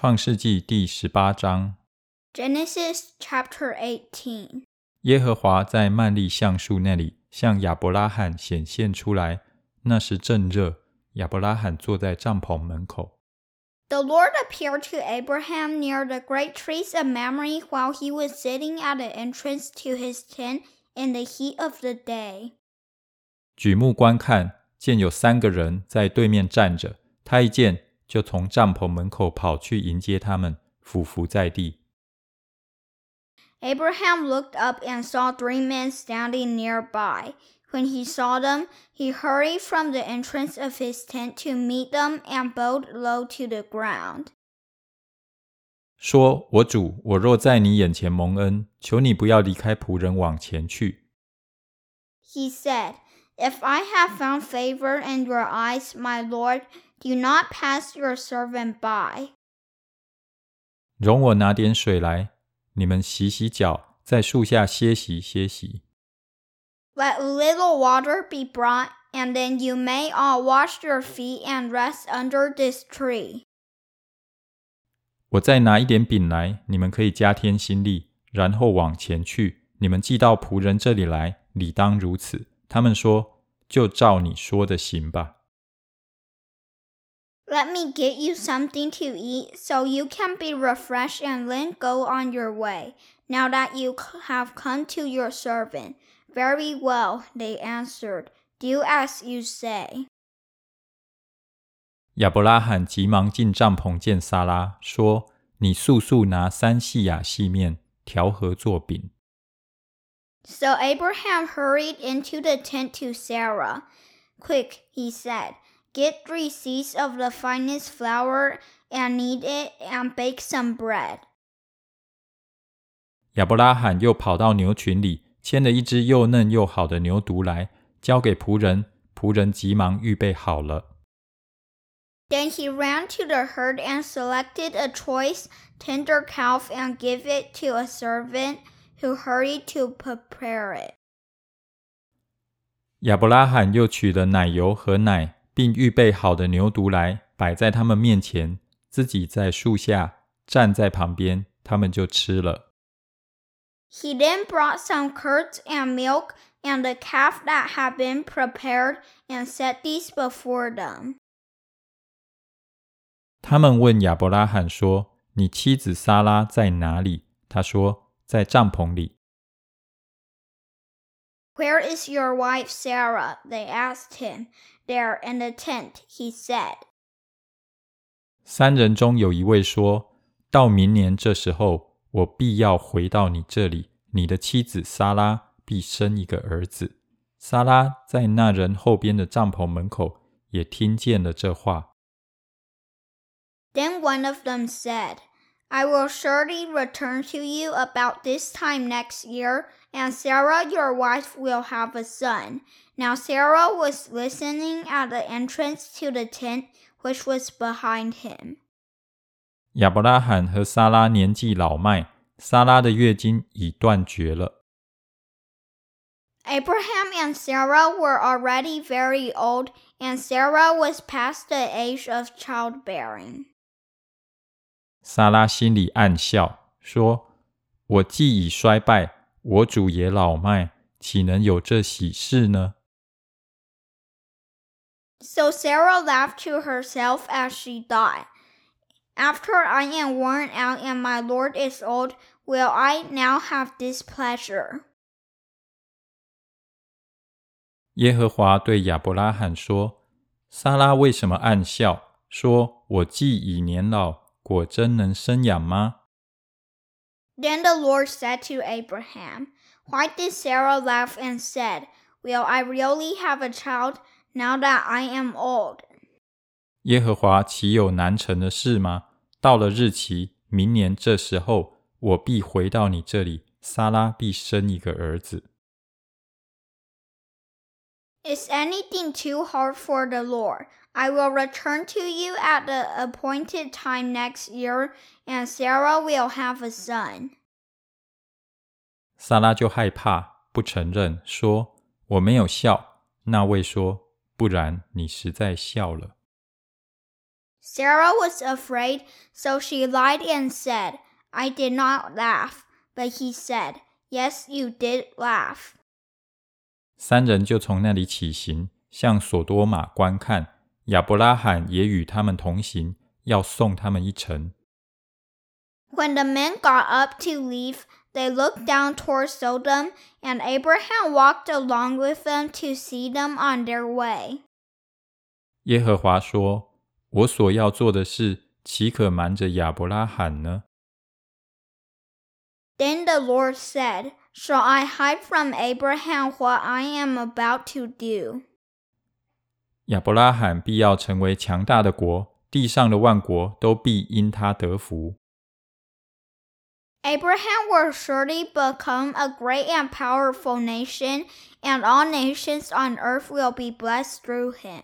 创世纪第十八章，Genesis chapter Eighteen），耶和华在曼利橡树那里向亚伯拉罕显现出来。那时正热，亚伯拉罕坐在帐篷门口。The Lord appeared to Abraham near the great trees of Mamre while he was sitting at the entrance to his tent in the heat of the day. 举目观看，见有三个人在对面站着。他一见，就从帐篷门口跑去迎接他们，俯伏在地。 Abraham looked up and saw three men standing nearby. When he saw them, he hurried from the entrance of his tent to meet them and bowed low to the ground. 说：“我主，我若在你眼前蒙恩，求你不要离开仆人往前去。 He said, If I have found favor in your eyes, my Lord, Do not pass your servant by。容我拿点水来，你们洗洗脚，在树下歇息歇息。Let a little water be brought, and then you may all wash your feet and rest under this tree. 我再拿一点饼来，你们可以加添心力，然后往前去。你们既到仆人这里来，理当如此。他们说：“就照你说的行吧。” Let me get you something to eat so you can be refreshed and then go on your way. Now that you c- have come to your servant. Very well, they answered. Do as you say. 亚伯拉罕急忙进帐篷见撒拉，说：“你速速拿三细亚细面调和做饼。 So Abraham hurried into the tent to Sarah. Quick, he said, Get three seahs of the finest flour and knead it and bake some bread. 亚伯拉罕又跑到牛群里，牵了一只又嫩又好的牛犊来，交给仆人。仆人急忙预备好了。Then he ran to the herd and selected a choice, tender calf and gave it to a servant who hurried to prepare it. 亚伯拉罕又取了奶油和奶，并预备好的牛犊来，摆在他们面前，自己在树下站在旁边，他们就吃了。He then brought some curds and milk and the calf that had been prepared and set these before them. 他们问亚伯拉罕说：“你妻子撒拉在哪里？”他说：“在帐篷里。Where is your wife Sarah? They asked him. There in the tent, he said. 三人中有一位说：“到明年这时候，我必要回到你这里。你的妻子撒拉必生一个儿子。”撒拉在那人后边的帐篷门口也听见了这话。Then one of them said, "I will surely return to you about this time next year." and Sarah your wife will have a son. Now Sarah was listening at the entrance to the tent which was behind him. 亚伯拉罕和撒拉年纪老迈，撒拉的月经已断绝了。 Abraham and Sarah were already very old, and Sarah was past the age of childbearing. 撒拉心里暗笑，说：“我既已衰败， 我主也老迈，岂能有这喜事呢？So Sarah laughed to herself as she thought, After I am worn out and my Lord is old, will I now have this pleasure? 耶和华对亚伯拉罕说：“撒拉为什么暗笑？说我既已年老，果真能生养吗？Then the Lord said to Abraham, Why did Sarah laugh and said, Will I really have a child now that I am old? 耶和华岂有难成的事吗？到了日期，明年这时候，我必回到你这里，撒拉必生一个儿子。” Is anything too hard for the Lord? I will return to you at the appointed time next year, and Sarah will have a son. 撒拉就害怕，不承认，说：“我没有笑。”那位说：“不然你实在笑了。” Sarah was afraid, so she lied and said, I did not laugh. But he said, Yes, you did laugh. 三人就从那里起行，向索多玛观看。亚伯拉罕也与他们同行，要送他们一程。When the men got up to leave, they looked down toward Sodom, and Abraham walked along with them to see them on their way. 耶和华说：“我所要做的事，岂可瞒着亚伯拉罕呢？” Then the Lord said, Shall I hide from Abraham what I am about to do? 亚伯拉罕必要成为强大的国，地上的万国都必因他得福。Abraham will surely become a great and powerful nation, and all nations on earth will be blessed through him.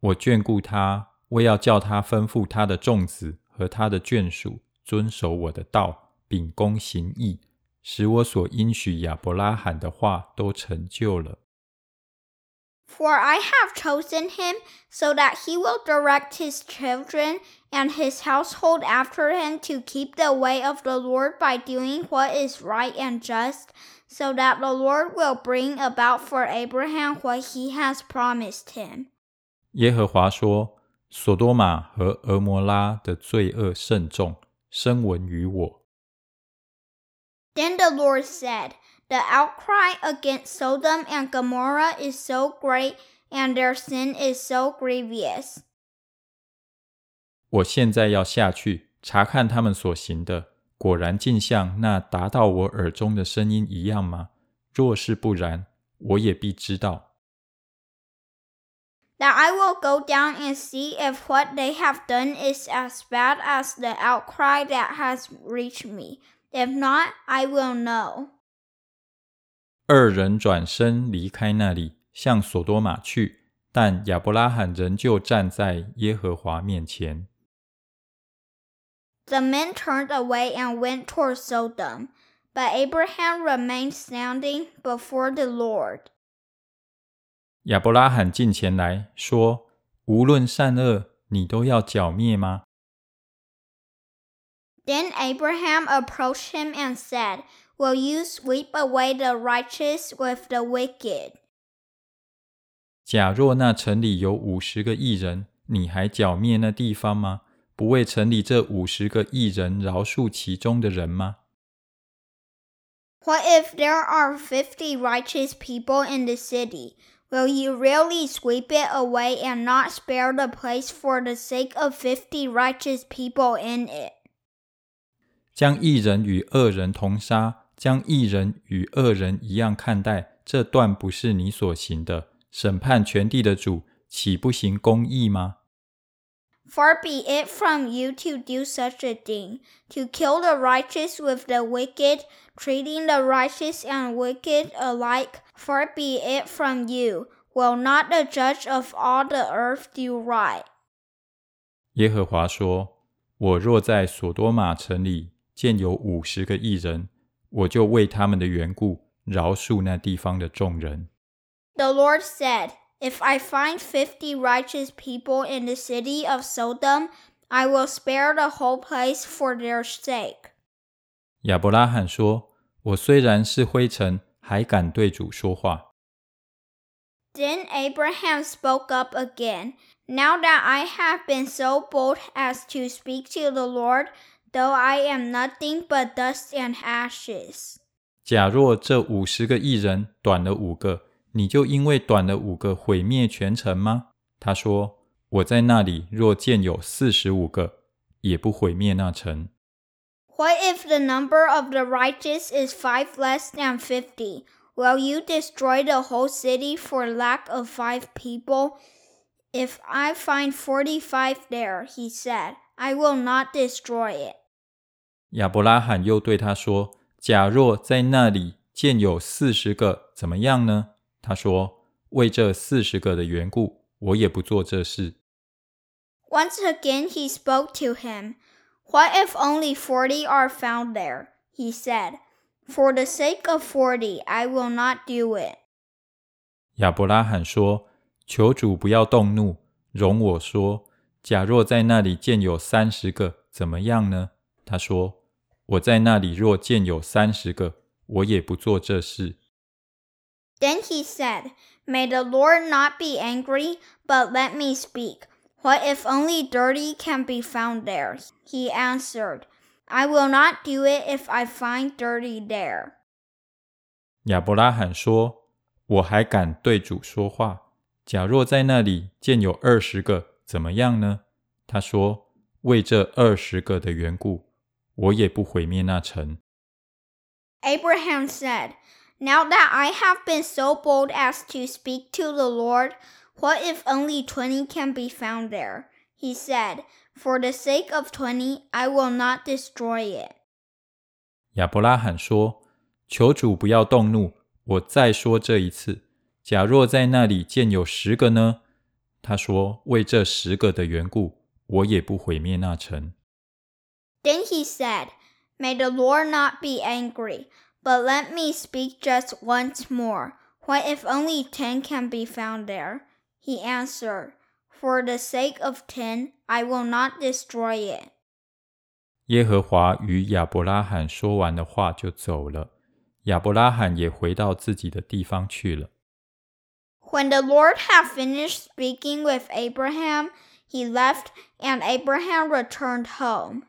我眷顾他，我要叫他吩咐他的众子和他的眷属遵守我的道，秉公行义，使我所应许亚伯拉罕的话都成就了。For I have chosen him so that he will direct his children and his household after him to keep the way of the Lord by doing what is right and just, so that the Lord will bring about for Abraham what he has promised him. 耶和华说：“索多玛和俄摩拉的罪恶甚重，声闻于我。” Then the Lord said, The outcry against Sodom and Gomorrah is so great, and their sin is so grievous. 我现在要下去查看他们所行的，果然竟像那达到我耳中的声音一样吗？若是不然，我也必知道。That I will go down and see if what they have done is as bad as the outcry that has reached me. If not, I will know. 二人转身离开那里，向索多玛去，但亚伯拉罕仍旧站在耶和华面前。The men turned away and went toward Sodom, but Abraham remained standing before the Lord. 亚伯拉罕近前来说：“无论善恶，你都要剿灭吗？” Then Abraham approached him and said, Will you sweep away the righteous with the wicked? 假若那城里有五十个异人，你还剿灭那地方吗？不为城里这五十个异人饶恕其中的人吗？What if there are fifty righteous people in the city? Will you really sweep it away and not spare the place for the sake of fifty righteous people in it? 将一人与恶人同杀， 将一人与恶人一样看待，这断不是你所行的。审判全地的主，岂不行公义吗？Far be it from you to do such a thing, to kill the righteous with the wicked, treating the righteous and wicked alike. Far be it from you. Will not the judge of all the earth do right? 耶和华说：“我若在索多玛城里。”见有五十个异人，我就为他们的缘故饶恕那地方的众人。The Lord said, If I find fifty righteous people in the city of Sodom, I will spare the whole place for their sake. 亚伯拉罕说：“我虽然是灰尘，还敢对主说话。” Then Abraham spoke up again. Now that I have been so bold as to speak to the Lord, though I am nothing but dust and ashes。假若这五十个义人短了五个，你就因为短了五个毁灭全城吗？他说：“我在那里若见有四十五个，也不毁灭那城。” What if the number of the righteous is five less than fifty? Will you destroy the whole city for lack of five people? If I find forty five there, he said, I will not destroy it. 亚伯拉罕又对他说：“假若在那里见有四十个，怎么样呢？”他说：“为这四十个的缘故，我也不做这事。” Once again he spoke to him. What if only forty are found there? He said. For the sake of forty, I will not do it. 亚伯拉罕说：“求主不要动怒，容我说，假若在那里见有三十个，怎么样呢？他说：“我在那里若见有三十个，我也不做这事。” Then he said, May the Lord not be angry, but let me speak. What if only thirty can be found there? He answered, I will not do it if I find thirty there. 亚伯拉罕说：“我还敢对主说话。假若在那里见有二十个，怎么样呢？”他说：“为这二十个的缘故，我也不毁灭那城。” Abraham said, Now that I have been so bold as to speak to the Lord, what if only twenty can be found there? He said, For the sake of twenty, I will not destroy it. 亚伯拉罕说：“求主不要动怒，我再说这一次。假若在那里见有十个呢？”他说：“为这十个的缘故，我也不毁灭那城。” Then he said, May the Lord not be angry. But let me speak just once more. What if only ten can be found there? He answered, For the sake of ten, I will not destroy it. 耶和华与亚伯拉罕说完的话就走了，亚伯拉罕也回到自己的地方去了。When the Lord had finished speaking with Abraham, he left, and Abraham returned home.